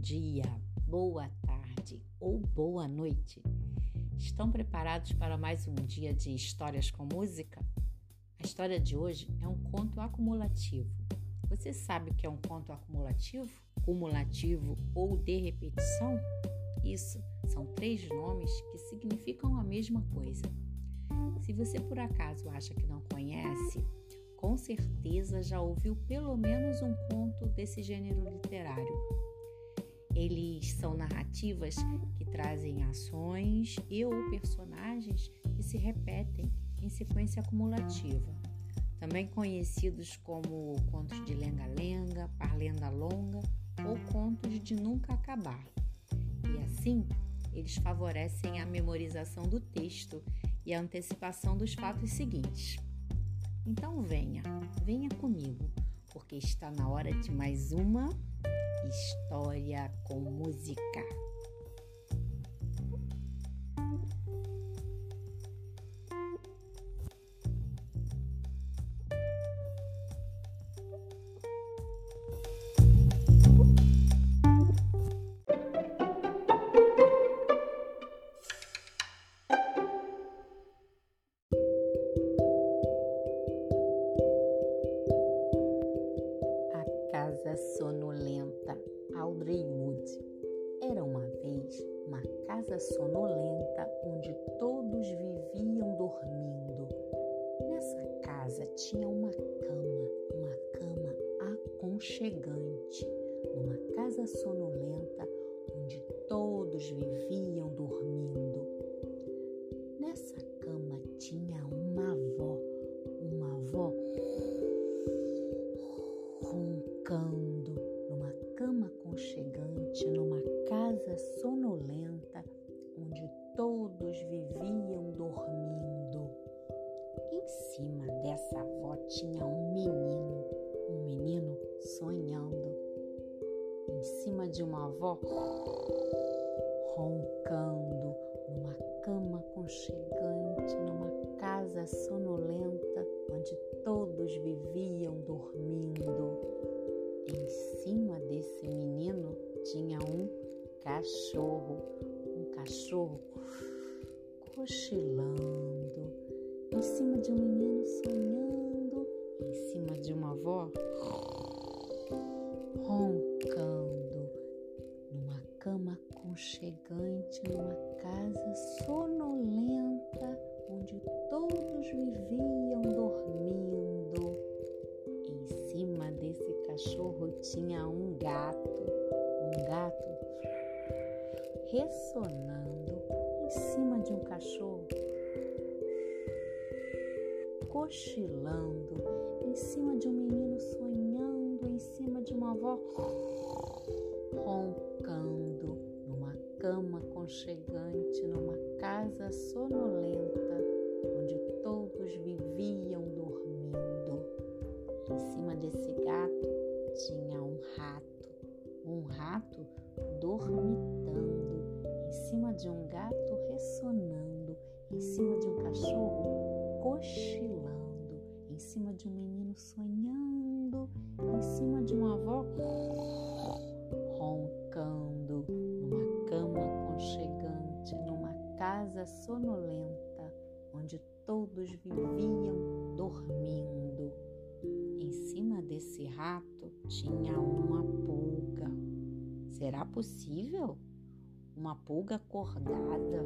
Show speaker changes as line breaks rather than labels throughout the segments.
dia, boa tarde ou boa noite. Estão preparados para mais um dia de histórias com música? A história de hoje é um conto acumulativo. Você sabe o que é um conto acumulativo? Cumulativo ou de repetição? Isso são três nomes que significam a mesma coisa. Se você por acaso acha que não conhece, com certeza já ouviu pelo menos um conto desse gênero literário. Eles são narrativas que trazem ações e ou personagens que se repetem em sequência acumulativa, também conhecidos como contos de lenga-lenga, parlenda longa ou contos de nunca acabar. E assim, eles favorecem a memorização do texto e a antecipação dos fatos seguintes. Então venha, venha comigo, porque está na hora de mais uma história com música. Audrey Mood. Era uma vez uma casa sonolenta onde todos viviam dormindo. Nessa casa tinha uma cama, uma cama aconchegante. Numa casa sonolenta onde todos viviam todos viviam dormindo. Em cima dessa avó tinha um menino, um menino sonhando. Em cima de uma avó roncando numa cama aconchegante, numa casa sonolenta onde todos viviam dormindo. Em cima desse menino tinha um cachorro, cachorro cochilando. Em cima de um menino sonhando, em cima de uma avó roncando. Numa cama aconchegante, numa casa sonolenta onde todos viviam dormindo. Em cima desse cachorro tinha um gato, ressonando em cima de um cachorro, cochilando em cima de um menino sonhando, em cima de uma avó roncando numa cama aconchegante, numa casa sonolenta onde todos viviam dormindo. Em cima desse gato tinha um rato, um rato dormitando, em cima de um gato ressonando, em cima de um cachorro cochilando, em cima de um menino sonhando, em cima de uma avó roncando, numa cama aconchegante, numa casa sonolenta, onde todos viviam dormindo. Em cima desse rato tinha uma pulga. Será possível? Uma pulga acordada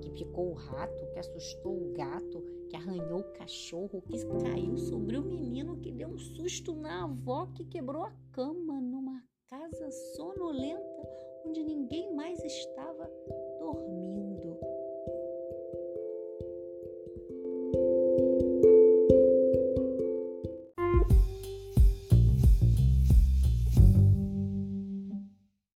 que picou o rato, que assustou o gato, que arranhou o cachorro, que caiu sobre o menino, que deu um susto na avó, que quebrou a cama numa casa sonolenta onde ninguém mais estava.